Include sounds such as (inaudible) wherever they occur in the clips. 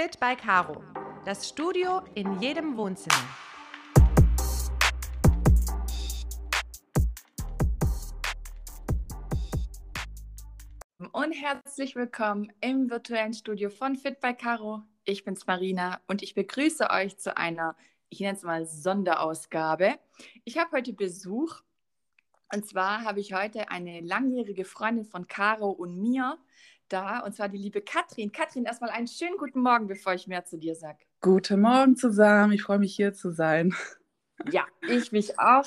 Fit by Caro. Das Studio in jedem Wohnzimmer. Und herzlich willkommen im virtuellen Studio von Fit by Caro. Ich bin's Marina und ich begrüße euch zu einer, ich nenne es mal Sonderausgabe. Ich habe heute Besuch und zwar habe ich heute eine langjährige Freundin von Caro und mir da, und zwar die liebe Katrin. Katrin, erstmal einen schönen guten Morgen, bevor ich mehr zu dir sage. Guten Morgen zusammen, ich freue mich hier zu sein. (laughs) Ja, ich mich auch.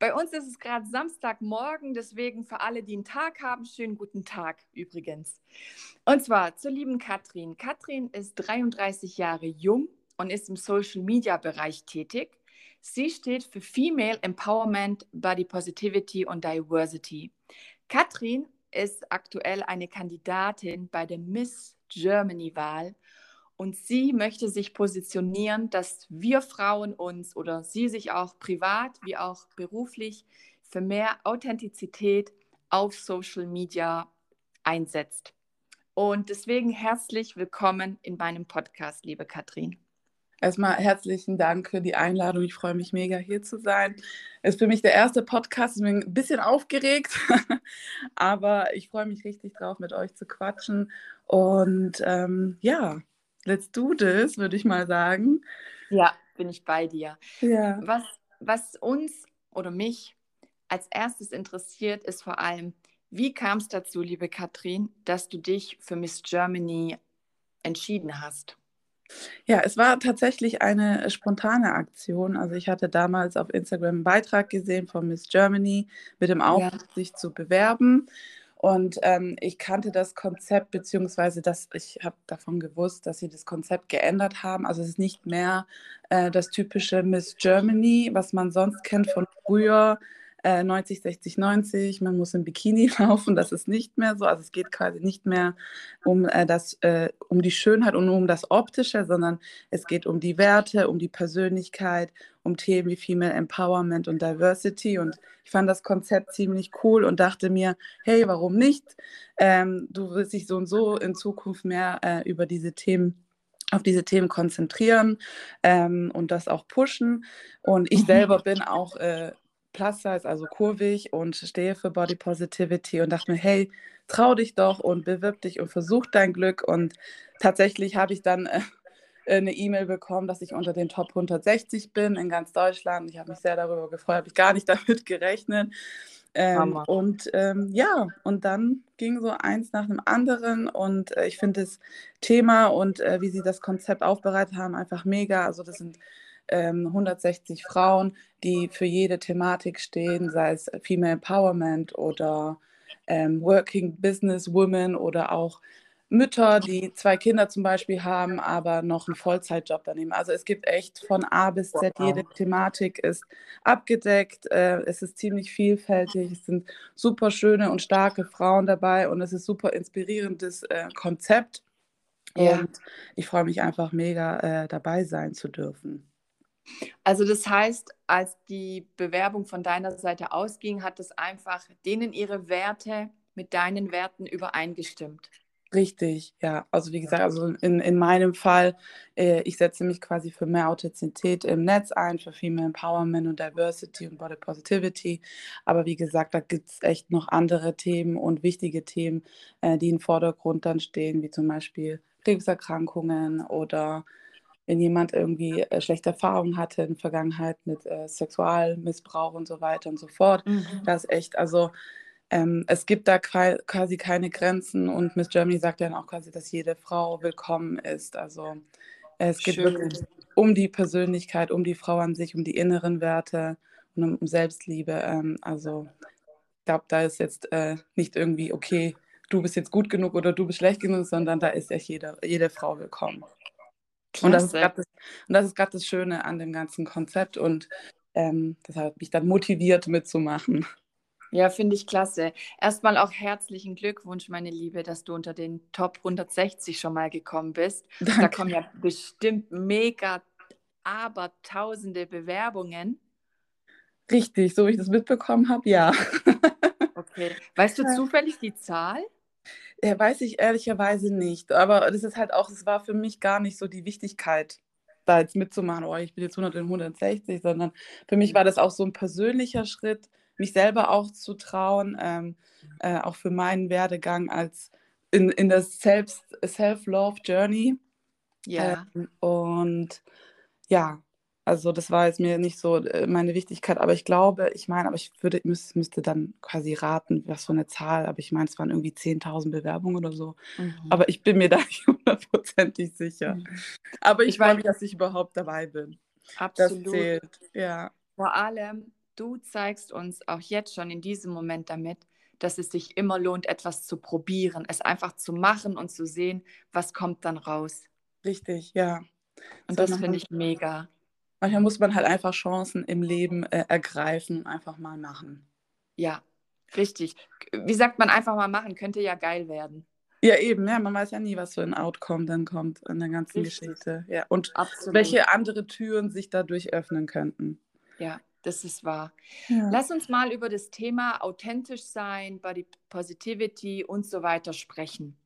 Bei uns ist es gerade Samstagmorgen, deswegen für alle, die einen Tag haben, schönen guten Tag übrigens. Und zwar zur lieben Katrin. Katrin ist 33 Jahre jung und ist im Social-Media-Bereich tätig. Sie steht für Female Empowerment, Body Positivity und Diversity. Katrin ist aktuell eine Kandidatin bei der Miss Germany-Wahl und sie möchte sich positionieren, dass wir Frauen uns oder sie sich auch privat wie auch beruflich für mehr Authentizität auf Social Media einsetzt. Und deswegen herzlich willkommen in meinem Podcast, liebe Katrin. Erstmal herzlichen Dank für die Einladung. Ich freue mich mega hier zu sein. Ist für mich der erste Podcast. Ich bin ein bisschen aufgeregt, (laughs) aber ich freue mich richtig drauf, mit euch zu quatschen. Und ähm, ja, let's do this, würde ich mal sagen. Ja, bin ich bei dir. Ja. Was, was uns oder mich als erstes interessiert, ist vor allem, wie kam es dazu, liebe Katrin, dass du dich für Miss Germany entschieden hast? Ja, es war tatsächlich eine spontane Aktion. Also ich hatte damals auf Instagram einen Beitrag gesehen von Miss Germany mit dem Aufruf, ja. sich zu bewerben. Und ähm, ich kannte das Konzept, beziehungsweise das, ich habe davon gewusst, dass sie das Konzept geändert haben. Also es ist nicht mehr äh, das typische Miss Germany, was man sonst kennt von früher, 90, 60, 90, man muss im Bikini (laughs) laufen, das ist nicht mehr so. Also es geht quasi nicht mehr um, äh, das, äh, um die Schönheit und um das Optische, sondern es geht um die Werte, um die Persönlichkeit, um Themen wie Female Empowerment und Diversity. Und ich fand das Konzept ziemlich cool und dachte mir, hey, warum nicht? Ähm, du wirst dich so und so in Zukunft mehr äh, über diese Themen auf diese Themen konzentrieren ähm, und das auch pushen. Und ich selber bin auch äh, Plus Size, also kurvig und stehe für Body Positivity und dachte mir, hey, trau dich doch und bewirb dich und versuch dein Glück. Und tatsächlich habe ich dann äh, eine E-Mail bekommen, dass ich unter den Top 160 bin in ganz Deutschland. Ich habe mich sehr darüber gefreut, habe ich gar nicht (laughs) damit gerechnet. Ähm, und ähm, ja, und dann ging so eins nach dem anderen und äh, ich finde das Thema und äh, wie sie das Konzept aufbereitet haben einfach mega. Also das sind ähm, 160 Frauen, die für jede Thematik stehen, sei es Female Empowerment oder ähm, Working Business Women oder auch Mütter, die zwei Kinder zum Beispiel haben, aber noch einen Vollzeitjob daneben. Also es gibt echt von A bis Z, jede Thematik ist abgedeckt, äh, es ist ziemlich vielfältig, es sind super schöne und starke Frauen dabei und es ist super inspirierendes äh, Konzept. Ja. Und ich freue mich einfach mega, äh, dabei sein zu dürfen. Also das heißt, als die Bewerbung von deiner Seite ausging, hat es einfach denen ihre Werte mit deinen Werten übereingestimmt. Richtig, ja. Also wie gesagt, also in, in meinem Fall, äh, ich setze mich quasi für mehr Authentizität im Netz ein, für Female Empowerment und Diversity und Body Positivity. Aber wie gesagt, da gibt es echt noch andere Themen und wichtige Themen, äh, die im Vordergrund dann stehen, wie zum Beispiel Krebserkrankungen oder wenn jemand irgendwie äh, schlechte Erfahrungen hatte in der Vergangenheit mit äh, Sexualmissbrauch und so weiter und so fort. Mhm. Das ist echt, also ähm, es gibt da quasi keine Grenzen und Miss Germany sagt dann auch quasi, dass jede Frau willkommen ist. Also es geht Schön. wirklich um die Persönlichkeit, um die Frau an sich, um die inneren Werte und um, um Selbstliebe. Ähm, also ich glaube, da ist jetzt äh, nicht irgendwie, okay, du bist jetzt gut genug oder du bist schlecht genug, sondern da ist echt jede, jede Frau willkommen. Und das, ist das, und das ist gerade das Schöne an dem ganzen Konzept und ähm, das hat mich dann motiviert mitzumachen. Ja, finde ich klasse. Erstmal auch herzlichen Glückwunsch, meine Liebe, dass du unter den Top 160 schon mal gekommen bist. Danke. Da kommen ja bestimmt mega, aber tausende Bewerbungen. Richtig, so wie ich das mitbekommen habe, ja. Okay. Weißt du zufällig die Zahl? Ja, weiß ich ehrlicherweise nicht. Aber das ist halt auch, es war für mich gar nicht so die Wichtigkeit, da jetzt mitzumachen, oh, ich bin jetzt 100 und 160, sondern für mich war das auch so ein persönlicher Schritt, mich selber auch zu trauen, ähm, äh, auch für meinen Werdegang als in, in das Self-Love-Journey. Ja. Ähm, und ja, also das war jetzt mir nicht so äh, meine Wichtigkeit, aber ich glaube, ich meine, aber ich würde, müsste, müsste dann quasi raten, was für eine Zahl, aber ich meine, es waren irgendwie 10.000 Bewerbungen oder so. Mhm. Aber ich bin mir (laughs) da nicht hundertprozentig sicher. Mhm. Aber ich, ich freue mich, dass ich überhaupt dabei bin. Absolut. Das zählt, ja. Vor allem, du zeigst uns auch jetzt schon in diesem Moment damit, dass es sich immer lohnt, etwas zu probieren, es einfach zu machen und zu sehen, was kommt dann raus. Richtig, ja. Und das, das finde ich mega. Manchmal muss man halt einfach Chancen im Leben äh, ergreifen und einfach mal machen. Ja, richtig. Wie sagt man einfach mal machen? Könnte ja geil werden. Ja, eben, ja, man weiß ja nie, was für ein Outcome dann kommt in der ganzen richtig. Geschichte. Ja, und Absolut. welche andere Türen sich dadurch öffnen könnten. Ja, das ist wahr. Ja. Lass uns mal über das Thema authentisch sein, Body Positivity und so weiter sprechen.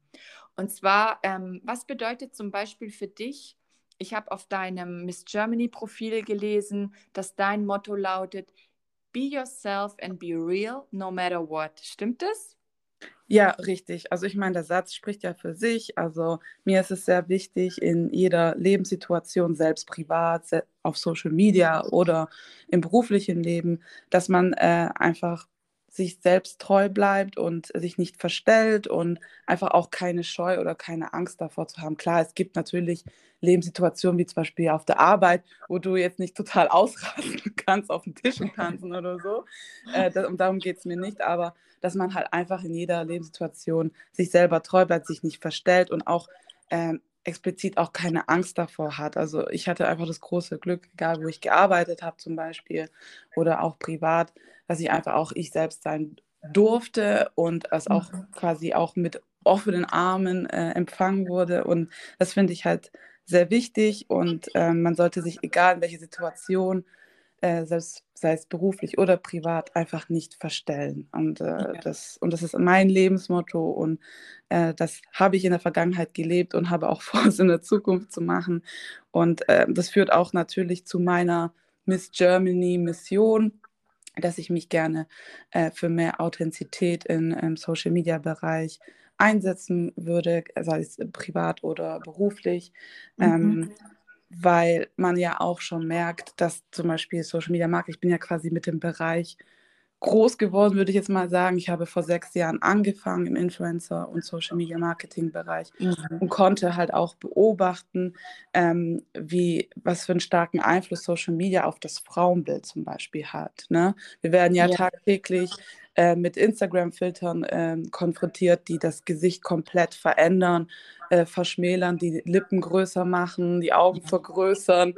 Und zwar, ähm, was bedeutet zum Beispiel für dich ich habe auf deinem Miss Germany-Profil gelesen, dass dein Motto lautet, Be yourself and be real, no matter what. Stimmt das? Ja, richtig. Also ich meine, der Satz spricht ja für sich. Also mir ist es sehr wichtig, in jeder Lebenssituation, selbst privat, auf Social Media oder im beruflichen Leben, dass man äh, einfach sich selbst treu bleibt und sich nicht verstellt und einfach auch keine Scheu oder keine Angst davor zu haben. Klar, es gibt natürlich Lebenssituationen wie zum Beispiel auf der Arbeit, wo du jetzt nicht total (laughs) ausrasten kannst, auf den Tischen tanzen oder so. Äh, das, und darum geht es mir nicht, aber dass man halt einfach in jeder Lebenssituation sich selber treu bleibt, sich nicht verstellt und auch ähm, explizit auch keine Angst davor hat. Also ich hatte einfach das große Glück, egal wo ich gearbeitet habe zum Beispiel oder auch privat, dass ich einfach auch ich selbst sein durfte und es auch mhm. quasi auch mit offenen Armen äh, empfangen wurde. Und das finde ich halt sehr wichtig und äh, man sollte sich, egal in welche Situation, äh, selbst sei es beruflich oder privat, einfach nicht verstellen. Und, äh, ja. das, und das ist mein Lebensmotto und äh, das habe ich in der Vergangenheit gelebt und habe auch (laughs) vor, es in der Zukunft zu machen. Und äh, das führt auch natürlich zu meiner Miss Germany Mission, dass ich mich gerne äh, für mehr Authentizität in, im Social-Media-Bereich einsetzen würde, sei es privat oder beruflich. Mhm. Ähm, weil man ja auch schon merkt, dass zum Beispiel Social Media Marketing, ich bin ja quasi mit dem Bereich groß geworden, würde ich jetzt mal sagen. Ich habe vor sechs Jahren angefangen im Influencer- und Social Media Marketing-Bereich mhm. und konnte halt auch beobachten, ähm, wie, was für einen starken Einfluss Social Media auf das Frauenbild zum Beispiel hat. Ne? Wir werden ja, ja. tagtäglich äh, mit Instagram-Filtern äh, konfrontiert, die das Gesicht komplett verändern, äh, verschmälern, die Lippen größer machen, die Augen vergrößern.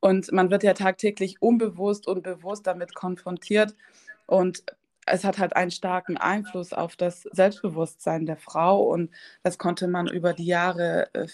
Und man wird ja tagtäglich unbewusst und bewusst damit konfrontiert. Und es hat halt einen starken Einfluss auf das Selbstbewusstsein der Frau und das konnte man über die Jahre äh,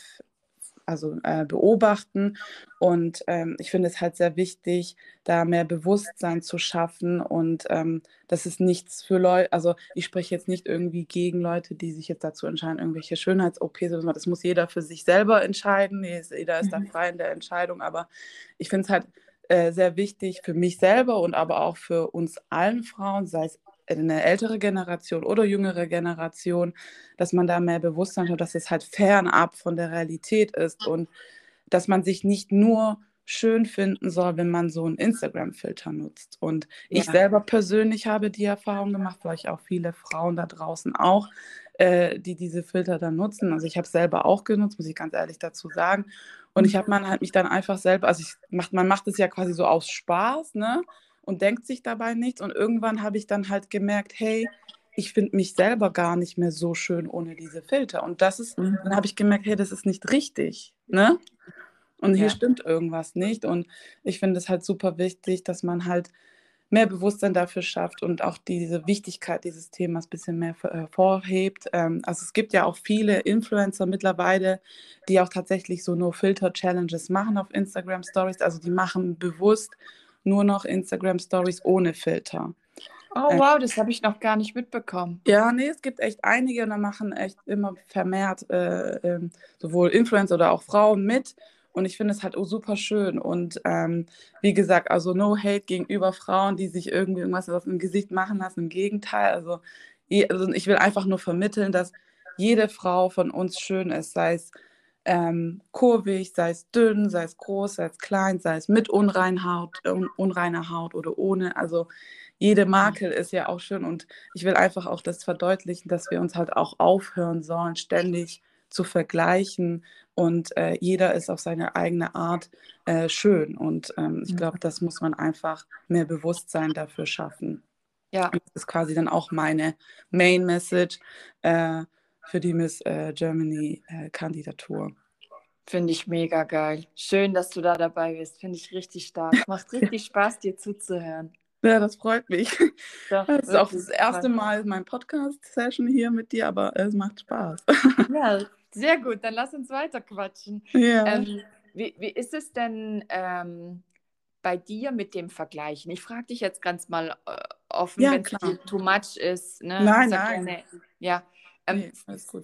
also äh, beobachten. Und ähm, ich finde es halt sehr wichtig, da mehr Bewusstsein zu schaffen. Und ähm, das ist nichts für Leute, also ich spreche jetzt nicht irgendwie gegen Leute, die sich jetzt dazu entscheiden, irgendwelche Schönheits-OPs oder so. Das muss jeder für sich selber entscheiden. Jeder ist da mhm. frei in der Entscheidung. Aber ich finde es halt äh, sehr wichtig für mich selber und aber auch für uns allen Frauen, sei es eine ältere Generation oder jüngere Generation, dass man da mehr Bewusstsein hat, dass es halt fernab von der Realität ist und dass man sich nicht nur schön finden soll, wenn man so einen Instagram-Filter nutzt. Und ja. ich selber persönlich habe die Erfahrung gemacht, vielleicht auch viele Frauen da draußen auch, äh, die diese Filter dann nutzen. Also ich habe es selber auch genutzt, muss ich ganz ehrlich dazu sagen. Und ich habe man halt mich dann einfach selber, also ich macht, man macht es ja quasi so aus Spaß, ne? Und denkt sich dabei nichts. Und irgendwann habe ich dann halt gemerkt, hey, ich finde mich selber gar nicht mehr so schön ohne diese Filter. Und das ist, mhm. dann habe ich gemerkt, hey, das ist nicht richtig. Ne? Und hier ja. stimmt irgendwas nicht. Und ich finde es halt super wichtig, dass man halt mehr Bewusstsein dafür schafft und auch diese Wichtigkeit dieses Themas ein bisschen mehr hervorhebt. Ähm, also es gibt ja auch viele Influencer mittlerweile, die auch tatsächlich so nur Filter-Challenges machen auf Instagram Stories. Also die machen bewusst nur noch Instagram Stories ohne Filter. Oh äh, wow, das habe ich noch gar nicht mitbekommen. Ja, nee, es gibt echt einige und da machen echt immer vermehrt äh, äh, sowohl Influencer oder auch Frauen mit. Und ich finde es halt super schön. Und ähm, wie gesagt, also no hate gegenüber Frauen, die sich irgendwie irgendwas auf dem Gesicht machen lassen. Im Gegenteil. Also, also ich will einfach nur vermitteln, dass jede Frau von uns schön ist, sei es ähm, kurvig, sei es dünn, sei es groß, sei es klein, sei es mit Unreinhaut, un unreiner Haut oder ohne. Also jede Makel ist ja auch schön und ich will einfach auch das verdeutlichen, dass wir uns halt auch aufhören sollen, ständig zu vergleichen und äh, jeder ist auf seine eigene Art äh, schön und ähm, ich glaube, das muss man einfach mehr Bewusstsein dafür schaffen. Ja. Das ist quasi dann auch meine Main Message. Äh, für die Miss äh, Germany-Kandidatur. Äh, Finde ich mega geil. Schön, dass du da dabei bist. Finde ich richtig stark. Macht (laughs) richtig Spaß, dir zuzuhören. Ja, das freut mich. Doch, das ist auch das erste Mal mein Podcast-Session hier mit dir, aber es macht Spaß. (laughs) Ja, sehr gut. Dann lass uns weiter quatschen. Ja. Ähm, wie, wie ist es denn ähm, bei dir mit dem Vergleichen? Ich frage dich jetzt ganz mal äh, offen, ja, wenn es too much ist. Ne? Nein, nein. Keine, ja, ähm,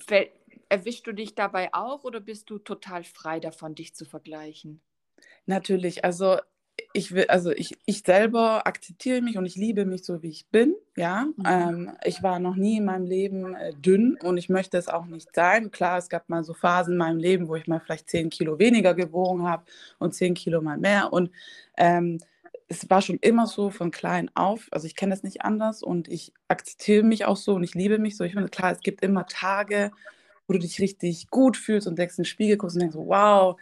nee, erwischst du dich dabei auch oder bist du total frei davon, dich zu vergleichen? Natürlich, also ich will, also ich, ich selber akzeptiere mich und ich liebe mich so, wie ich bin. Ja, mhm. ähm, ich war noch nie in meinem Leben äh, dünn und ich möchte es auch nicht sein. Klar, es gab mal so Phasen in meinem Leben, wo ich mal vielleicht 10 Kilo weniger gewogen habe und 10 Kilo mal mehr. Und ähm, es war schon immer so von klein auf. Also ich kenne das nicht anders und ich akzeptiere mich auch so und ich liebe mich so. Ich finde, klar, es gibt immer Tage, wo du dich richtig gut fühlst und denkst in den Spiegel guckst und denkst, wow,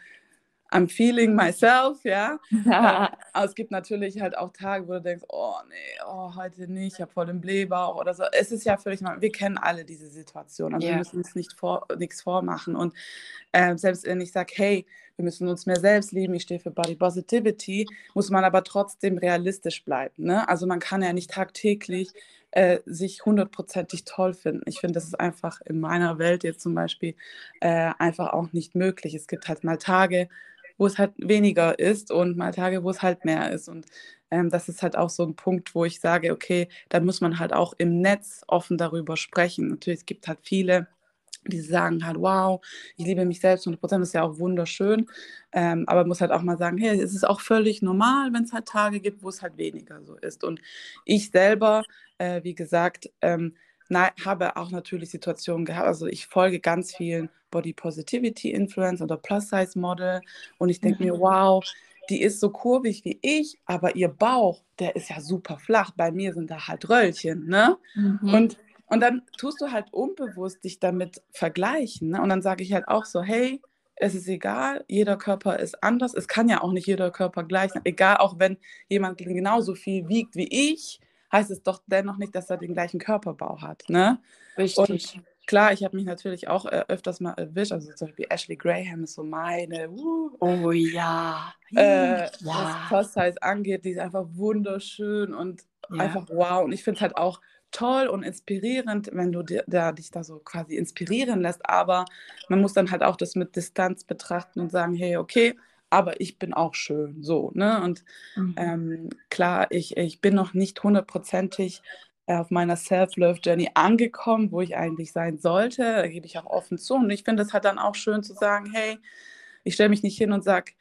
I'm feeling myself, ja. ja. (laughs) Aber es gibt natürlich halt auch Tage, wo du denkst, oh nee, oh, heute nicht, ich habe voll den Blähbauch oder so. Es ist ja völlig normal. Wir kennen alle diese Situation. Also yeah. wir müssen uns nicht vor, nichts vormachen. Und äh, selbst wenn ich sage, hey, wir müssen uns mehr selbst lieben, ich stehe für Body Positivity, muss man aber trotzdem realistisch bleiben. Ne? Also man kann ja nicht tagtäglich äh, sich hundertprozentig toll finden. Ich finde, das ist einfach in meiner Welt jetzt zum Beispiel äh, einfach auch nicht möglich. Es gibt halt mal Tage, wo es halt weniger ist und mal Tage, wo es halt mehr ist. Und ähm, das ist halt auch so ein Punkt, wo ich sage, okay, da muss man halt auch im Netz offen darüber sprechen. Natürlich, es gibt halt viele, die sagen halt, wow, ich liebe mich selbst 100 Prozent, das ist ja auch wunderschön. Ähm, aber man muss halt auch mal sagen, hey, es ist auch völlig normal, wenn es halt Tage gibt, wo es halt weniger so ist. Und ich selber, äh, wie gesagt, ähm, na, habe auch natürlich Situationen gehabt. Also ich folge ganz vielen Body Positivity Influencer oder Plus Size Model und ich denke mir, mhm. wow, die ist so kurvig wie ich, aber ihr Bauch, der ist ja super flach. Bei mir sind da halt Röllchen, ne? Mhm. Und und dann tust du halt unbewusst dich damit vergleichen. Ne? Und dann sage ich halt auch so, hey, es ist egal, jeder Körper ist anders. Es kann ja auch nicht jeder Körper gleich sein. Egal, auch wenn jemand genauso viel wiegt wie ich, heißt es doch dennoch nicht, dass er den gleichen Körperbau hat. Ne? Richtig. Und klar, ich habe mich natürlich auch äh, öfters mal erwischt. Also zum Beispiel Ashley Graham ist so meine. Uh, oh ja. Äh, ja. Was Plus-Size angeht, die ist einfach wunderschön und ja. einfach wow. Und ich finde es halt auch toll und inspirierend, wenn du dir, da, dich da so quasi inspirieren lässt, aber man muss dann halt auch das mit Distanz betrachten und sagen, hey, okay, aber ich bin auch schön, so, ne? Und mhm. ähm, klar, ich, ich bin noch nicht hundertprozentig auf meiner Self-Love-Journey angekommen, wo ich eigentlich sein sollte, da gebe ich auch offen zu und ich finde es halt dann auch schön zu sagen, hey, ich stelle mich nicht hin und sage,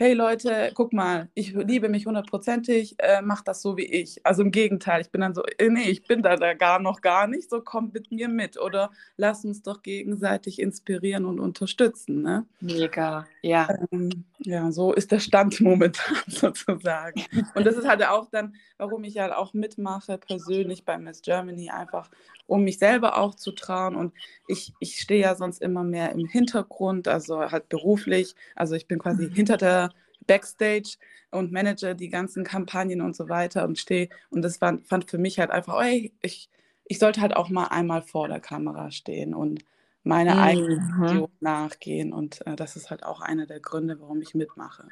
hey Leute, guck mal, ich liebe mich hundertprozentig, äh, mach das so wie ich. Also im Gegenteil, ich bin dann so, äh, nee, ich bin da, da gar noch gar nicht, so kommt mit mir mit oder lass uns doch gegenseitig inspirieren und unterstützen. Ne? Mega, ja. Ähm, ja, so ist der Stand (laughs) momentan sozusagen. Und das ist halt auch dann, warum ich halt auch mitmache persönlich bei Miss Germany, einfach um mich selber auch zu trauen. Und ich, ich stehe ja sonst immer mehr im Hintergrund, also halt beruflich. Also ich bin quasi mhm. hinter der Backstage und manage die ganzen Kampagnen und so weiter und stehe. Und das war, fand für mich halt einfach, oh, ey, ich, ich sollte halt auch mal einmal vor der Kamera stehen und meine mhm. eigene Vision nachgehen. Und äh, das ist halt auch einer der Gründe, warum ich mitmache.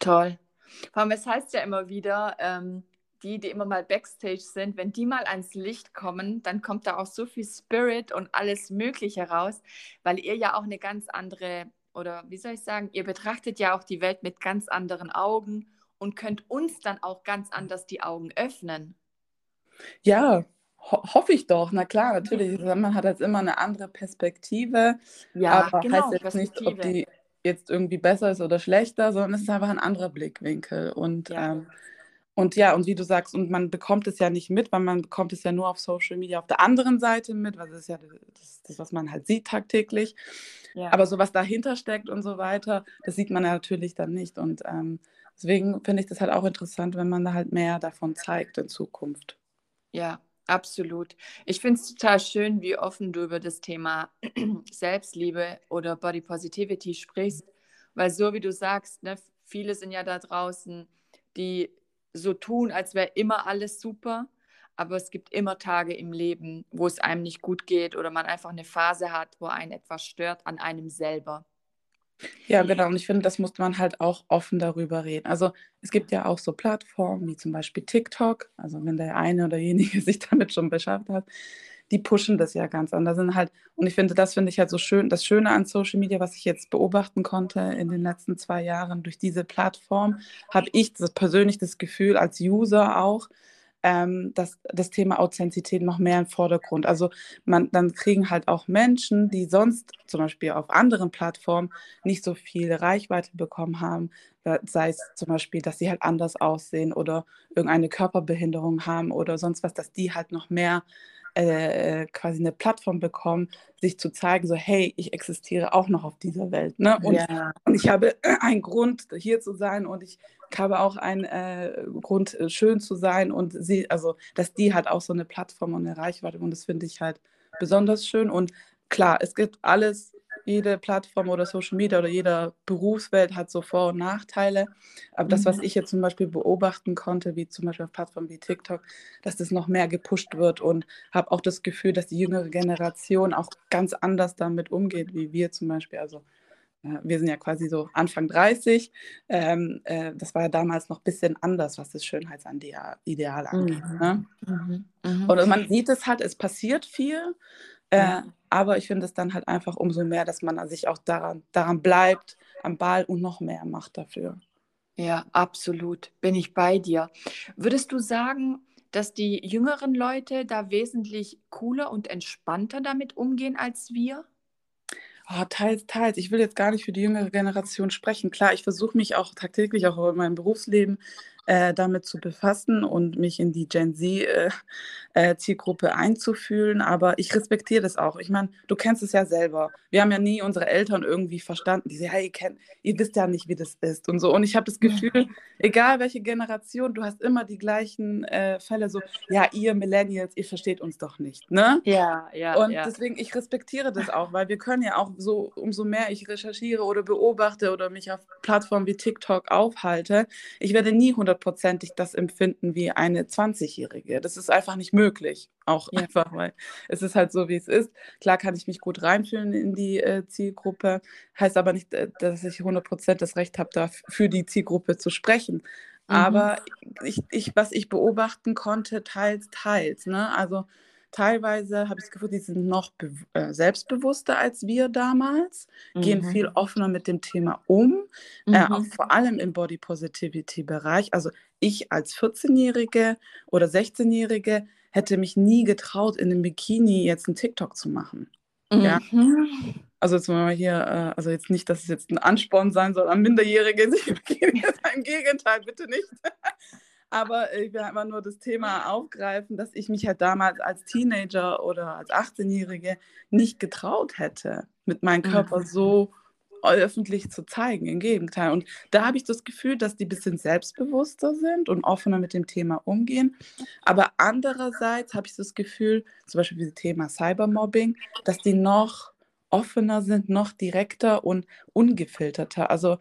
Toll. Vor allem, es heißt ja immer wieder, ähm, die, die immer mal Backstage sind, wenn die mal ans Licht kommen, dann kommt da auch so viel Spirit und alles Mögliche raus, weil ihr ja auch eine ganz andere, oder wie soll ich sagen, ihr betrachtet ja auch die Welt mit ganz anderen Augen und könnt uns dann auch ganz anders die Augen öffnen. Ja, ho hoffe ich doch. Na klar, natürlich. Man hat jetzt immer eine andere Perspektive. Ja, aber genau, heißt jetzt nicht, ob die jetzt irgendwie besser ist oder schlechter, sondern es ist einfach ein anderer Blickwinkel. Und ja. Ähm, und ja, und wie du sagst, und man bekommt es ja nicht mit, weil man bekommt es ja nur auf Social Media auf der anderen Seite mit, weil das ist ja das, das was man halt sieht tagtäglich. Ja. Aber so was dahinter steckt und so weiter, das sieht man ja natürlich dann nicht. Und ähm, deswegen finde ich das halt auch interessant, wenn man da halt mehr davon zeigt in Zukunft. Ja, absolut. Ich finde es total schön, wie offen du über das Thema (clears throat) Selbstliebe oder Body Positivity sprichst, weil so wie du sagst, ne, viele sind ja da draußen, die so tun, als wäre immer alles super. Aber es gibt immer Tage im Leben, wo es einem nicht gut geht oder man einfach eine Phase hat, wo einen etwas stört an einem selber. Ja, genau. Und ich finde, das muss man halt auch offen darüber reden. Also es gibt ja auch so Plattformen wie zum Beispiel TikTok. Also wenn der eine oder (laughs) jenige sich damit schon beschäftigt hat, die pushen das ja ganz anders. Sind halt, und ich finde, das finde ich halt so schön, das Schöne an Social Media, was ich jetzt beobachten konnte in den letzten zwei Jahren durch diese Plattform, habe ich das, persönlich das Gefühl als User auch, ähm, dass das Thema Authentizität noch mehr im Vordergrund. Also man, dann kriegen halt auch Menschen, die sonst zum Beispiel auf anderen Plattformen nicht so viel Reichweite bekommen haben, sei es zum Beispiel, dass sie halt anders aussehen oder irgendeine Körperbehinderung haben oder sonst was, dass die halt noch mehr äh, quasi eine Plattform bekommen, sich zu zeigen, so hey, ich existiere auch noch auf dieser Welt. Ne? Und, ja. und ich habe (clears throat) einen Grund, hier zu sein und ich habe auch einen äh, Grund, äh, schön zu sein. Und sie, also, dass die halt auch so eine Plattform und eine Reichweite und das finde ich halt besonders schön. Und klar, es gibt alles jede Plattform oder Social Media oder jeder Berufswelt hat so Vor- und Nachteile. Aber das, was mhm. ich jetzt zum Beispiel beobachten konnte, wie zum Beispiel auf Plattformen wie TikTok, dass das noch mehr gepusht wird und habe auch das Gefühl, dass die jüngere Generation auch ganz anders damit umgeht, wie wir zum Beispiel. Also wir sind ja quasi so Anfang 30. Ähm, äh, das war ja damals noch ein bisschen anders, was das Schönheitsideal angeht. Mhm. Ne? Mhm. Mhm. Und man sieht es halt, es passiert viel, äh, aber ich finde es dann halt einfach umso mehr, dass man sich auch daran, daran bleibt, am Ball und noch mehr macht dafür. Ja, absolut. Bin ich bei dir. Würdest du sagen, dass die jüngeren Leute da wesentlich cooler und entspannter damit umgehen als wir? Oh, teils, teils. Ich will jetzt gar nicht für die jüngere Generation sprechen. Klar, ich versuche mich auch tagtäglich, auch in meinem Berufsleben, äh, damit zu befassen und mich in die Gen Z-Zielgruppe äh, äh, einzufühlen. Aber ich respektiere das auch. Ich meine, du kennst es ja selber. Wir haben ja nie unsere Eltern irgendwie verstanden. Die sagen, hey, ihr, kennt, ihr wisst ja nicht, wie das ist und so. Und ich habe das Gefühl, egal welche Generation, du hast immer die gleichen äh, Fälle so, ja, ihr Millennials, ihr versteht uns doch nicht. Ne? Ja, ja. Und ja. deswegen, ich respektiere das auch, weil wir können ja auch so, umso mehr ich recherchiere oder beobachte oder mich auf Plattformen wie TikTok aufhalte, ich werde nie 100 hundertprozentig das empfinden wie eine 20-Jährige. Das ist einfach nicht möglich. Auch ja. einfach, weil es ist halt so, wie es ist. Klar kann ich mich gut reinfühlen in die äh, Zielgruppe, heißt aber nicht, äh, dass ich 100% das Recht habe, für die Zielgruppe zu sprechen. Mhm. Aber ich, ich, was ich beobachten konnte, teils, teils. Ne? Also Teilweise habe ich das Gefühl, die sind noch äh, selbstbewusster als wir damals, mhm. gehen viel offener mit dem Thema um, mhm. äh, auch mhm. vor allem im Body Positivity Bereich. Also ich als 14-Jährige oder 16-Jährige hätte mich nie getraut, in einem Bikini jetzt einen TikTok zu machen. Mhm. Ja. Also jetzt mal hier, äh, also jetzt nicht, dass es jetzt ein Ansporn sein soll an Minderjährige, sich im Gegenteil, bitte nicht. Aber ich will einfach nur das Thema aufgreifen, dass ich mich halt damals als Teenager oder als 18-Jährige nicht getraut hätte, mit meinem Körper mhm. so öffentlich zu zeigen. Im Gegenteil. Und da habe ich das Gefühl, dass die ein bisschen selbstbewusster sind und offener mit dem Thema umgehen. Aber andererseits habe ich das Gefühl, zum Beispiel dieses Thema Cybermobbing, dass die noch offener sind, noch direkter und ungefilterter. Also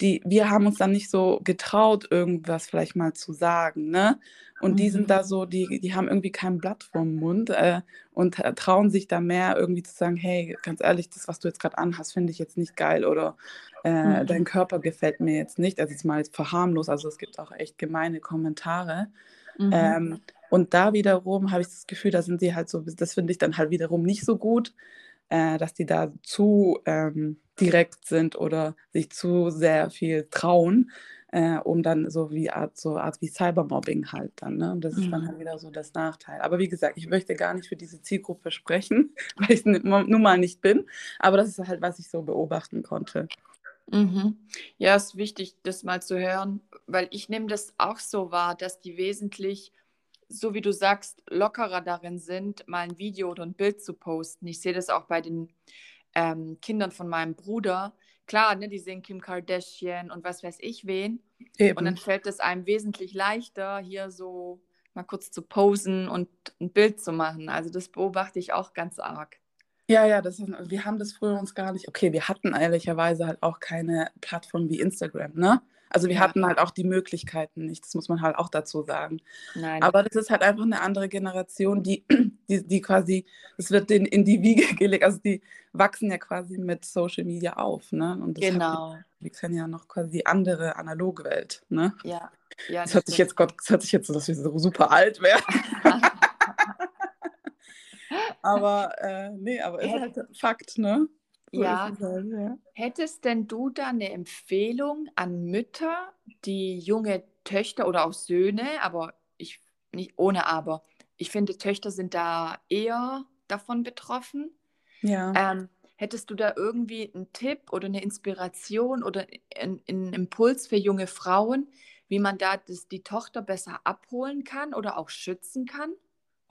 die, wir haben uns dann nicht so getraut, irgendwas vielleicht mal zu sagen, ne? Und mhm. die sind da mhm. so, die, die haben irgendwie kein Blatt vom Mund äh, und äh, trauen sich da mehr irgendwie zu sagen, hey, ganz ehrlich, das, was du jetzt gerade anhast, finde ich jetzt nicht geil oder äh, mhm. dein Körper gefällt mir jetzt nicht. Also jetzt mal jetzt verharmlos, also es gibt auch echt gemeine Kommentare. Mhm. Ähm, und da wiederum habe ich das Gefühl, da sind sie halt so, das finde ich dann halt wiederum nicht so gut, äh, dass die da zu ähm, direkt sind oder sich zu sehr viel trauen. äh, um dann so wie Art, so Art wie Cybermobbing halt dann. Ne? Und das ist dann halt Mhm. wieder so das Nachteil. Aber wie gesagt, ich möchte gar nicht für diese Zielgruppe sprechen, (laughs) weil ich es nun mal nicht bin. Aber das ist halt, was ich so beobachten konnte. Mhm. Ja, ist wichtig, das mal zu hören, weil ich nehme das auch so wahr, dass die wesentlich, so wie du sagst, lockerer darin sind, mal ein Video oder ein Bild zu posten. Ich sehe das auch bei den ähm, Kindern von meinem Bruder. Klar, ne, die sehen Kim Kardashian und was weiß ich wen. Und dann Eben. fällt es einem wesentlich leichter, hier so mal kurz zu posen und ein Bild zu machen. Also das beobachte ich auch ganz arg. Ja, ja, das ist, wir haben das früher uns gar nicht. Okay, wir hatten ehrlicherweise halt auch keine Plattform wie Instagram, ne? Also wir Ja. hatten halt auch die Möglichkeiten nicht, das muss man halt auch dazu sagen. Nein. Aber das ist halt einfach eine andere Generation, die, (clears throat) die, die quasi, es wird denen in die Wiege (laughs) gelegt, also die wachsen ja quasi mit Social Media auf, ne? Und das hat, genau. wir kennen ja noch quasi die andere analoge Welt, ne? Ja. Ja, Das das hört sich jetzt, Gott, das hört sich jetzt so, dass wir so super alt wären. (laughs) (laughs) Aber äh, nee, aber ist halt Fakt, ne? So Ja. halt, ja. Hättest denn du da eine Empfehlung an Mütter, die junge Töchter oder auch Söhne, aber ich nicht ohne aber, ich finde, Töchter sind da eher davon betroffen. Ja. Ähm, hättest du da irgendwie einen Tipp oder eine Inspiration oder einen, einen Impuls für junge Frauen, wie man da das, die Tochter besser abholen kann oder auch schützen kann?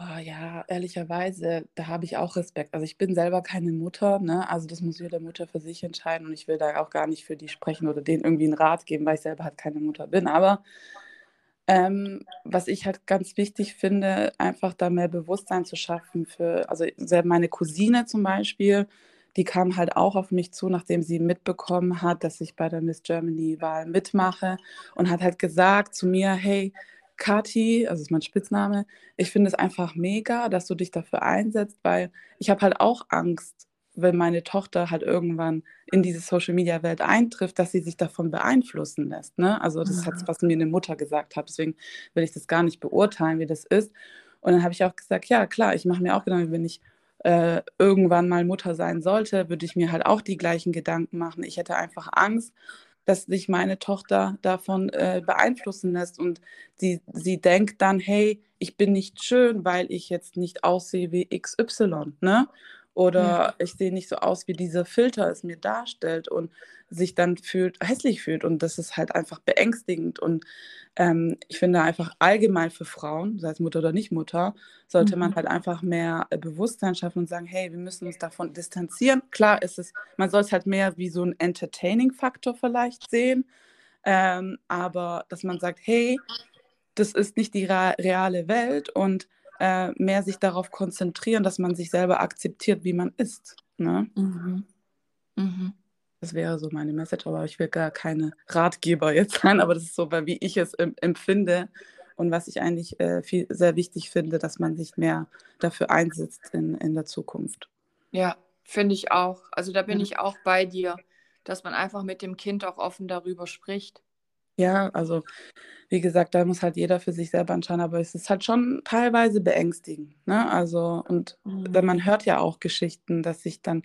Oh, ja, ehrlicherweise, da habe ich auch Respekt. Also ich bin selber keine Mutter, ne? Also das muss jede Mutter für sich entscheiden und ich will da auch gar nicht für die sprechen oder denen irgendwie einen Rat geben, weil ich selber halt keine Mutter bin. Aber ähm, was ich halt ganz wichtig finde, einfach da mehr Bewusstsein zu schaffen für, also meine Cousine zum Beispiel, die kam halt auch auf mich zu, nachdem sie mitbekommen hat, dass ich bei der Miss Germany-Wahl mitmache und hat halt gesagt zu mir, hey, Kati, also ist mein Spitzname, ich finde es einfach mega, dass du dich dafür einsetzt, weil ich habe halt auch Angst, wenn meine Tochter halt irgendwann in diese Social-Media-Welt eintrifft, dass sie sich davon beeinflussen lässt. Ne? Also das hat, Mhm. was mir eine Mutter gesagt hat. Deswegen will ich das gar nicht beurteilen, wie das ist. Und dann habe ich auch gesagt, ja klar, ich mache mir auch Gedanken, wenn ich äh, irgendwann mal Mutter sein sollte, würde ich mir halt auch die gleichen Gedanken machen. Ich hätte einfach Angst, dass sich meine Tochter davon äh, beeinflussen lässt und sie, sie denkt dann, hey, ich bin nicht schön, weil ich jetzt nicht aussehe wie XY, ne? Oder Ja. ich sehe nicht so aus, wie dieser Filter es mir darstellt und sich dann fühlt, hässlich fühlt. Und das ist halt einfach beängstigend. Und ähm, ich finde einfach allgemein für Frauen, sei es Mutter oder nicht Mutter, sollte man Mhm. halt einfach mehr äh, Bewusstsein schaffen und sagen, hey, wir müssen uns davon distanzieren. Klar ist es, man soll es halt mehr wie so ein Entertaining-Faktor vielleicht sehen, ähm, aber dass man sagt, hey, das ist nicht die reale Welt und äh, mehr sich darauf konzentrieren, dass man sich selber akzeptiert, wie man ist. Ne? Mhm. Mhm. Das wäre so meine Message, aber ich will gar keine Ratgeber jetzt sein, aber das ist so, wie ich es em- empfinde und was ich eigentlich äh, viel, sehr wichtig finde, dass man sich mehr dafür einsetzt in, in der Zukunft. Ja, finde ich auch. Also da bin Ja. ich auch bei dir, dass man einfach mit dem Kind auch offen darüber spricht. Ja, also wie gesagt, da muss halt jeder für sich selber entscheiden, aber es ist halt schon teilweise beängstigend. Ne? Also, und wenn man hört ja auch Geschichten, dass sich dann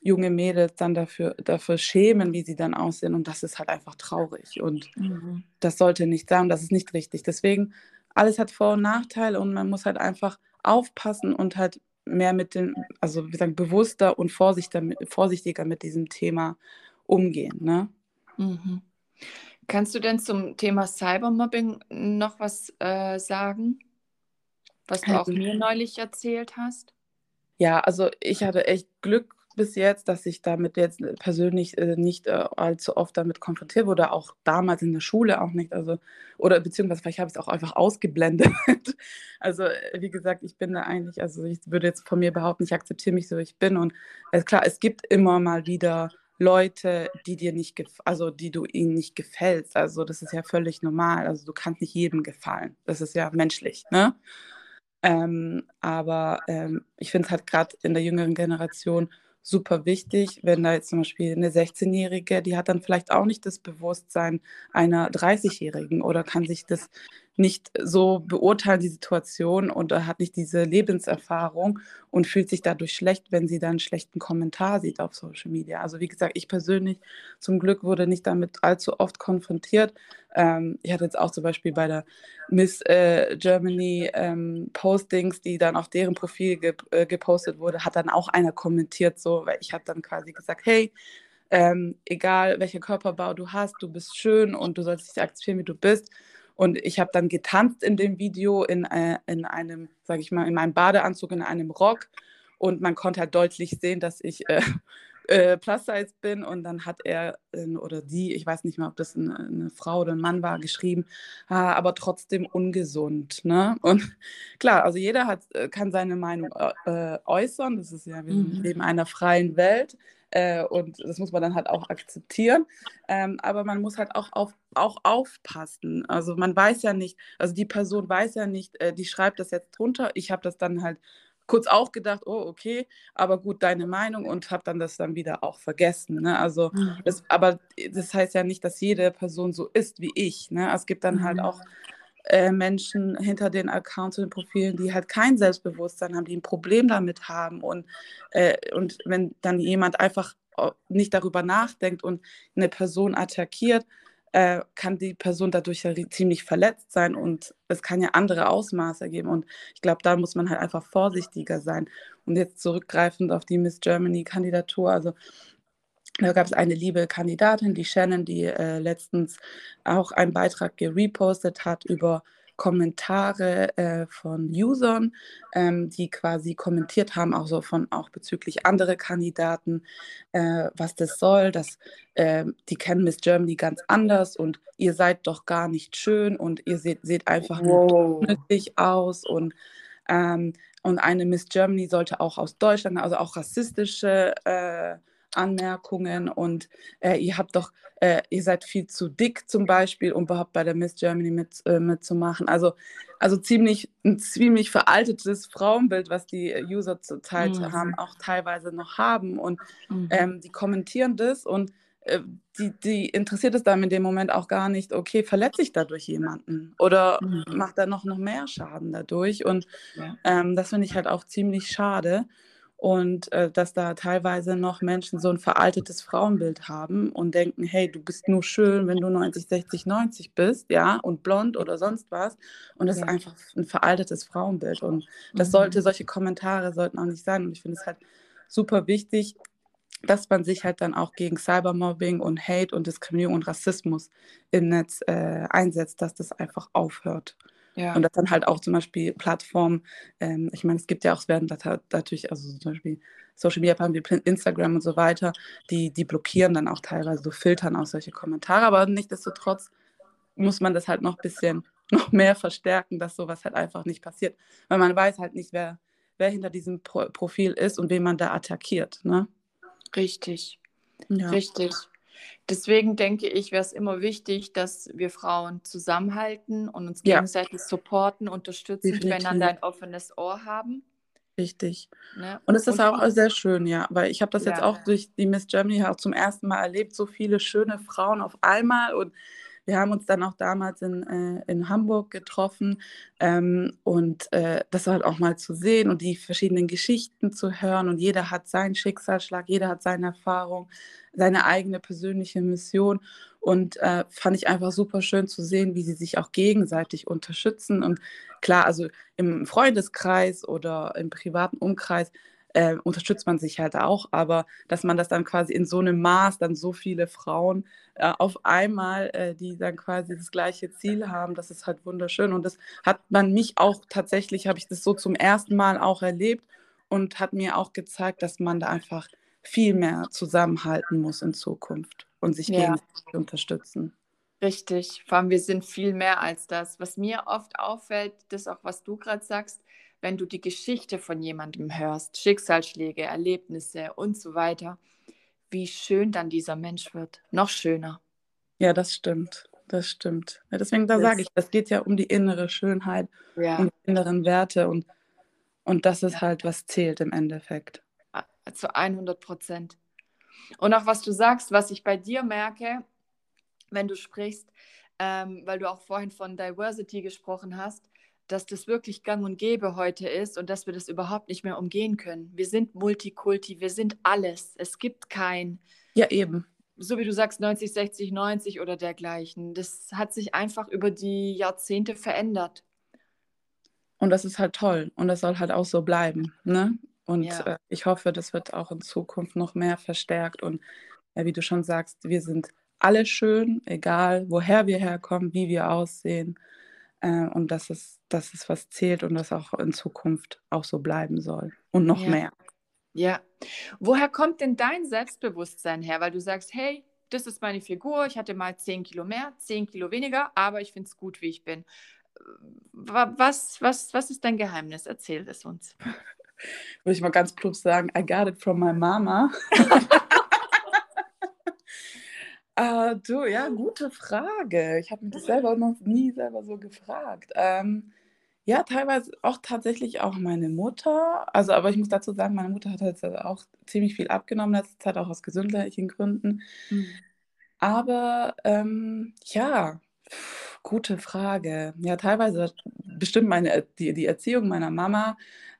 junge Mädels dann dafür, dafür schämen, wie sie dann aussehen. Und das ist halt einfach traurig. Und Mhm. das sollte nicht sein, das ist nicht richtig. Deswegen, alles hat Vor- und Nachteile und man muss halt einfach aufpassen und halt mehr mit dem, also wie sagen, bewusster und vorsichtiger mit, vorsichtiger mit diesem Thema umgehen. Ne? Mhm. Kannst du denn zum Thema Cybermobbing noch was äh, sagen, was du auch Ähm. mir neulich erzählt hast? Ja, also ich hatte echt Glück bis jetzt, dass ich damit jetzt persönlich äh, nicht äh, allzu oft damit konfrontiert wurde, auch damals in der Schule auch nicht. Also, oder beziehungsweise vielleicht habe ich es auch einfach ausgeblendet. (laughs) Also, äh, wie gesagt, ich bin da eigentlich, also ich würde jetzt von mir behaupten, ich akzeptiere mich so, wie ich bin. Und äh, klar, es gibt immer mal wieder Leute, die dir nicht also die du ihnen nicht gefällst. Also das ist ja völlig normal. Also du kannst nicht jedem gefallen. Das ist ja menschlich, ne? Ähm, aber ähm, ich finde es halt gerade in der jüngeren Generation super wichtig, wenn da jetzt zum Beispiel eine 16-Jährige, die hat dann vielleicht auch nicht das Bewusstsein einer 30-Jährigen oder kann sich das nicht so beurteilen die Situation und hat nicht diese Lebenserfahrung und fühlt sich dadurch schlecht, wenn sie dann einen schlechten Kommentar sieht auf Social Media. Also wie gesagt, ich persönlich zum Glück wurde nicht damit allzu oft konfrontiert. Ähm, ich hatte jetzt auch zum Beispiel bei der Miss äh, Germany ähm, Postings, die dann auf deren Profil ge äh, gepostet wurde, hat dann auch einer kommentiert, so, weil ich habe dann quasi gesagt, hey, ähm, egal welcher Körperbau du hast, du bist schön und du sollst dich akzeptieren, wie du bist. Und ich habe dann getanzt in dem Video in, äh, in einem, sage ich mal, in meinem Badeanzug, in einem Rock. Und man konnte halt deutlich sehen, dass ich äh, (laughs) äh, Plus Size bin. Und dann hat er äh, oder die, ich weiß nicht mehr, ob das eine, eine Frau oder ein Mann war, geschrieben, ah, aber trotzdem ungesund. Ne? Und (laughs) klar, also jeder hat, äh, kann seine Meinung äh, äußern. Das ist ja, wir mhm. leben in einer freien Welt. Äh, und das muss man dann halt auch akzeptieren. Ähm, aber man muss halt auch, auf, auch aufpassen. Also man weiß ja nicht, also die Person weiß ja nicht, äh, die schreibt das jetzt drunter. Ich habe das dann halt kurz auch gedacht, oh, okay, aber gut, deine Meinung und habe dann das dann wieder auch vergessen. Ne? Also, mhm. das, aber das heißt ja nicht, dass jede Person so ist wie ich. Ne? Es gibt dann halt mhm. halt auch äh, Menschen hinter den Accounts und Profilen, die halt kein Selbstbewusstsein haben, die ein Problem damit haben. Und, äh, und wenn dann jemand einfach nicht darüber nachdenkt und eine Person attackiert, äh, kann die Person dadurch ja ziemlich verletzt sein und es kann ja andere Ausmaße geben. Und ich glaube, da muss man halt einfach vorsichtiger sein. Und jetzt zurückgreifend auf die Miss Germany-Kandidatur, also da gab es eine liebe Kandidatin, die Shannon, die äh, letztens auch einen Beitrag gerepostet hat über Kommentare äh, von Usern, ähm, die quasi kommentiert haben, auch so von auch bezüglich andere Kandidaten, äh, was das soll, dass äh, die kennen Miss Germany ganz anders und ihr seid doch gar nicht schön und ihr seht, seht einfach wow. nur nützlich aus und ähm, und eine Miss Germany sollte auch aus Deutschland, also auch rassistische äh, Anmerkungen und äh, ihr habt doch, äh, ihr seid viel zu dick zum Beispiel, um überhaupt bei der Miss Germany mit, äh, mitzumachen. Also, also ziemlich, ein ziemlich veraltetes Frauenbild, was die User zurzeit mhm. haben, auch teilweise noch haben. Und mhm. ähm, die kommentieren das und äh, die, die interessiert es dann in dem Moment auch gar nicht, okay, verletze ich dadurch jemanden oder mhm. macht er noch, noch mehr Schaden dadurch? Und ja. ähm, das finde ich halt auch ziemlich schade und äh, dass da teilweise noch Menschen so ein veraltetes Frauenbild haben und denken, hey, du bist nur schön, wenn du 90, 60, 90 bist, ja, und blond oder sonst was. Und das ja. ist einfach ein veraltetes Frauenbild. Und das mhm. sollte, solche Kommentare sollten auch nicht sein. Und ich finde es halt super wichtig, dass man sich halt dann auch gegen Cybermobbing und Hate und Diskriminierung und Rassismus im Netz äh, einsetzt, dass das einfach aufhört. Ja. Und dass dann halt auch zum Beispiel Plattformen, ähm, ich meine, es gibt ja auch, es werden natürlich, also zum Beispiel Social Media Plattformen wie Instagram und so weiter, die, die blockieren dann auch teilweise so filtern auch solche Kommentare, aber nichtsdestotrotz muss man das halt noch ein bisschen (laughs) noch mehr verstärken, dass sowas halt einfach nicht passiert. Weil man weiß halt nicht, wer, wer hinter diesem Pro Profil ist und wen man da attackiert. Ne? Richtig. Ja. Richtig. Deswegen denke ich, wäre es immer wichtig, dass wir Frauen zusammenhalten und uns ja. gegenseitig supporten, unterstützen, Definitiv. wenn ein offenes Ohr haben. Richtig. Ne? Und es ist und auch sehr schön, ja, weil ich habe das ja. jetzt auch durch die Miss Germany auch zum ersten Mal erlebt, so viele schöne Frauen auf einmal und wir haben uns dann auch damals in, äh, in Hamburg getroffen ähm, und äh, das halt auch mal zu sehen und die verschiedenen Geschichten zu hören. Und jeder hat seinen Schicksalsschlag, jeder hat seine Erfahrung, seine eigene persönliche Mission. Und äh, fand ich einfach super schön zu sehen, wie sie sich auch gegenseitig unterstützen. Und klar, also im Freundeskreis oder im privaten Umkreis äh, unterstützt man sich halt auch, aber dass man das dann quasi in so einem Maß, dann so viele Frauen äh, auf einmal, äh, die dann quasi das gleiche Ziel haben, das ist halt wunderschön und das hat man mich auch tatsächlich, habe ich das so zum ersten Mal auch erlebt und hat mir auch gezeigt, dass man da einfach viel mehr zusammenhalten muss in Zukunft und sich ja. gegenseitig unterstützen. Richtig, vor allem wir sind viel mehr als das. Was mir oft auffällt, das auch, was du gerade sagst, wenn du die Geschichte von jemandem hörst, Schicksalsschläge, Erlebnisse und so weiter, wie schön dann dieser Mensch wird. Noch schöner. Ja, das stimmt. Das stimmt. Ja, deswegen, da sage ich, das geht ja um die innere Schönheit, ja. um die inneren Werte und, und das ist ja. halt, was zählt im Endeffekt. Zu 100 Prozent. Und auch was du sagst, was ich bei dir merke, wenn du sprichst, ähm, weil du auch vorhin von Diversity gesprochen hast, dass das wirklich gang und gäbe heute ist und dass wir das überhaupt nicht mehr umgehen können. Wir sind Multikulti, wir sind alles. Es gibt kein. Ja, eben. So wie du sagst, 90, 60, 90 oder dergleichen. Das hat sich einfach über die Jahrzehnte verändert. Und das ist halt toll. Und das soll halt auch so bleiben. Ne? Und ja. äh, ich hoffe, das wird auch in Zukunft noch mehr verstärkt. Und ja, wie du schon sagst, wir sind alle schön, egal woher wir herkommen, wie wir aussehen. Äh, und das ist, das ist, was zählt und das auch in Zukunft auch so bleiben soll. Und noch ja. mehr. Ja. Woher kommt denn dein Selbstbewusstsein her? Weil du sagst, hey, das ist meine Figur, ich hatte mal 10 Kilo mehr, 10 Kilo weniger, aber ich finde es gut, wie ich bin. Was, was, was ist dein Geheimnis? Erzähl es uns. (laughs) Würde ich mal ganz plump sagen, I got it from my mama. (laughs) Uh, du, ja, gute Frage. Ich habe mich das selber noch nie selber so gefragt. Ähm, ja, teilweise auch tatsächlich auch meine Mutter. Also, aber ich muss dazu sagen, meine Mutter hat halt auch ziemlich viel abgenommen letzte Zeit, auch aus gesundheitlichen Gründen. Mhm. Aber ähm, ja, gute Frage. Ja, teilweise bestimmt meine, die, die Erziehung meiner Mama.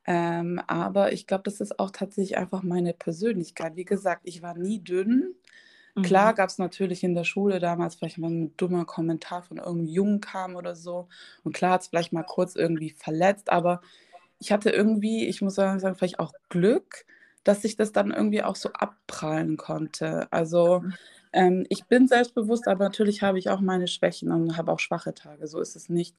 Ähm, aber ich glaube, das ist auch tatsächlich einfach meine Persönlichkeit. Wie gesagt, ich war nie dünn. Klar mhm. gab es natürlich in der Schule damals vielleicht mal ein dummer Kommentar von irgendeinem Jungen kam oder so. Und klar hat es vielleicht mal kurz irgendwie verletzt, aber ich hatte irgendwie, ich muss sagen, vielleicht auch Glück, dass ich das dann irgendwie auch so abprallen konnte. Also mhm. ähm, ich bin selbstbewusst, aber natürlich habe ich auch meine Schwächen und habe auch schwache Tage. So ist es nicht.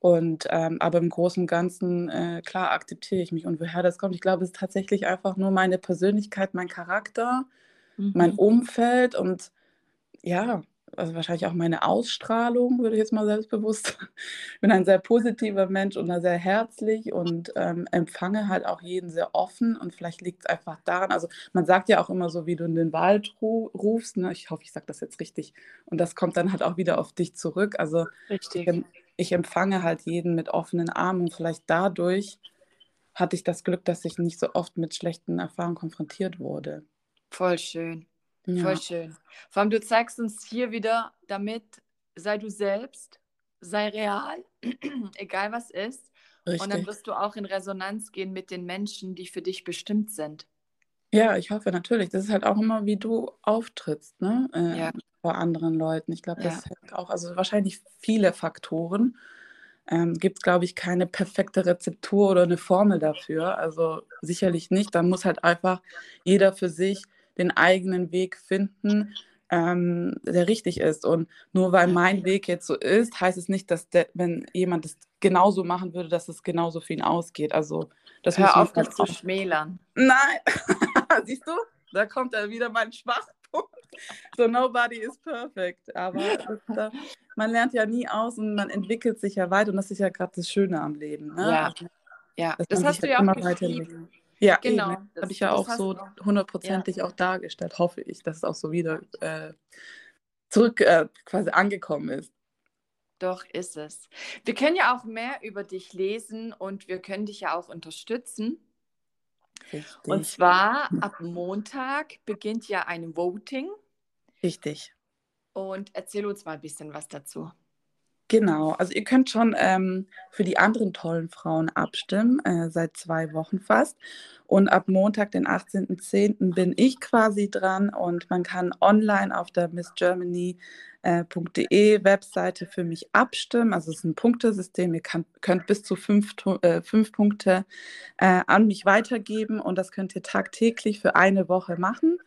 Und ähm, aber im Großen und Ganzen, äh, klar, akzeptiere ich mich. Und woher das kommt, ich glaube, es ist tatsächlich einfach nur meine Persönlichkeit, mein Charakter mhm. mein Umfeld und ja, also wahrscheinlich auch meine Ausstrahlung, würde ich jetzt mal selbstbewusst. (laughs) Ich bin ein sehr positiver Mensch und sehr herzlich und ähm, empfange halt auch jeden sehr offen und vielleicht liegt es einfach daran, also man sagt ja auch immer so, wie du in den Wald ru rufst, ne? ich hoffe, ich sage das jetzt richtig und das kommt dann halt auch wieder auf dich zurück, also richtig. Ich, ich empfange halt jeden mit offenen Armen und vielleicht dadurch hatte ich das Glück, dass ich nicht so oft mit schlechten Erfahrungen konfrontiert wurde. Voll schön. Ja. Voll schön. Vor allem, du zeigst uns hier wieder damit, sei du selbst, sei real, (clears throat) egal was ist. Richtig. Und dann wirst du auch in Resonanz gehen mit den Menschen, die für dich bestimmt sind. Ja, ich hoffe natürlich. Das ist halt auch immer, wie du auftrittst, ne? Äh, ja. Vor anderen Leuten. Ich glaube, das ja. hat auch, also wahrscheinlich viele Faktoren. Ähm, Gibt es, glaube ich, keine perfekte Rezeptur oder eine Formel dafür. Also sicherlich nicht. Da muss halt einfach jeder für sich den eigenen Weg finden, ähm, der richtig ist. Und nur weil mein Weg jetzt so ist, heißt es nicht, dass der, wenn jemand das genauso machen würde, dass es genauso für ihn ausgeht. Also das Hör auf, das zu schmälern. Nein, (laughs) siehst du, da kommt dann wieder mein Schwachpunkt. So nobody is perfect. Aber das, man lernt ja nie aus und man entwickelt sich ja weiter und das ist ja gerade das Schöne am Leben. Ne? Ja, also, ja. das hast du halt ja auch geschrieben. Ja, genau. Eben. Das habe ich ja auch so hundertprozentig ja. auch dargestellt, hoffe ich, dass es auch so wieder äh, zurück äh, quasi angekommen ist. Doch, ist es. Wir können ja auch mehr über dich lesen und wir können dich ja auch unterstützen. Richtig. Und zwar ab Montag beginnt ja ein Voting. Richtig. Und erzähl uns mal ein bisschen was dazu. Genau, also ihr könnt schon ähm, für die anderen tollen Frauen abstimmen, äh, seit zwei Wochen fast. Und ab Montag, den 18.10., bin ich quasi dran und man kann online auf der missgermany.de äh, Webseite für mich abstimmen. Also es ist ein Punktesystem, ihr kann, könnt bis zu fünf, äh, fünf Punkte äh, an mich weitergeben und das könnt ihr tagtäglich für eine Woche machen.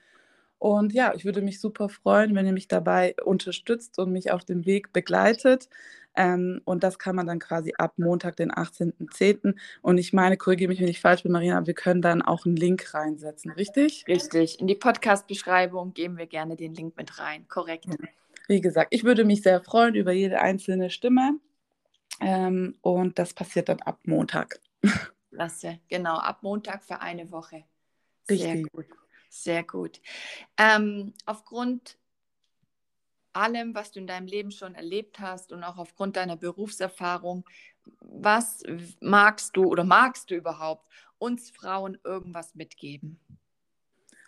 Und ja, ich würde mich super freuen, wenn ihr mich dabei unterstützt und mich auf dem Weg begleitet. Ähm, und das kann man dann quasi ab Montag, den 18.10. Und ich meine, korrigiere mich, wenn ich falsch bin, Marina, wir können dann auch einen Link reinsetzen, richtig? Richtig. In die Podcast-Beschreibung geben wir gerne den Link mit rein. Korrekt. Wie gesagt, ich würde mich sehr freuen über jede einzelne Stimme. Ähm, und das passiert dann ab Montag. (laughs) Klasse, genau, ab Montag für eine Woche. Sehr Richtig. gut. Sehr gut. Ähm, aufgrund allem, was du in deinem Leben schon erlebt hast und auch aufgrund deiner Berufserfahrung, was magst du oder magst du überhaupt uns Frauen irgendwas mitgeben?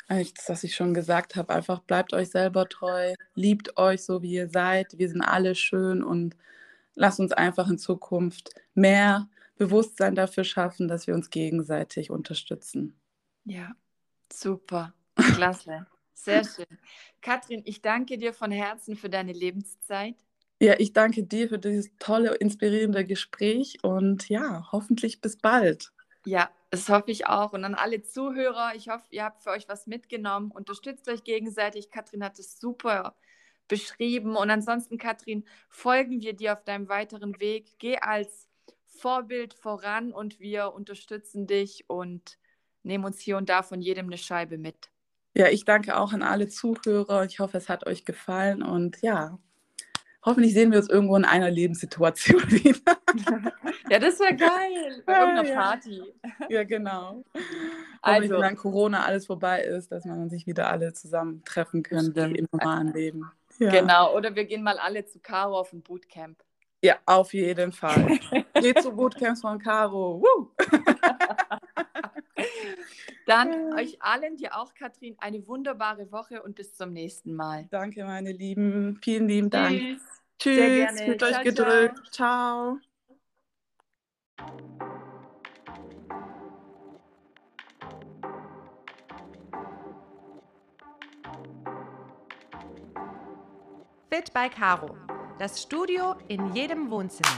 Das, was ich schon gesagt habe, einfach bleibt euch selber treu, liebt euch so, wie ihr seid. Wir sind alle schön und lasst uns einfach in Zukunft mehr Bewusstsein dafür schaffen, dass wir uns gegenseitig unterstützen. Ja, super, klasse, sehr schön. Katrin, ich danke dir von Herzen für deine Lebenszeit. Ja, ich danke dir für dieses tolle, inspirierende Gespräch und ja, hoffentlich bis bald. Ja, das hoffe ich auch. Und an alle Zuhörer, ich hoffe, ihr habt für euch was mitgenommen. Unterstützt euch gegenseitig. Katrin hat es super beschrieben. Und ansonsten, Katrin, folgen wir dir auf deinem weiteren Weg. Geh als Vorbild voran und wir unterstützen dich und nehmen uns hier und da von jedem eine Scheibe mit. Ja, ich danke auch an alle Zuhörer. Ich hoffe, es hat euch gefallen und ja, hoffentlich sehen wir uns irgendwo in einer Lebenssituation (laughs) wieder. ja, das wäre geil. Bei irgendeiner Party. Ja, genau. Also, wenn dann Corona alles vorbei ist, dass man sich wieder alle zusammen treffen können im normalen Leben. Ja. Genau, oder wir gehen mal alle zu Caro auf ein Bootcamp. Ja, auf jeden Fall. (laughs) Geht zu Bootcamps von Caro. Dann euch allen, dir auch, Katrin, eine wunderbare Woche und bis zum nächsten Mal. Danke, meine Lieben. Vielen lieben Dank. Tschüss. Tschüss. Mit euch gedrückt. ciao. ciao. Fit by Caro. Das Studio in jedem Wohnzimmer.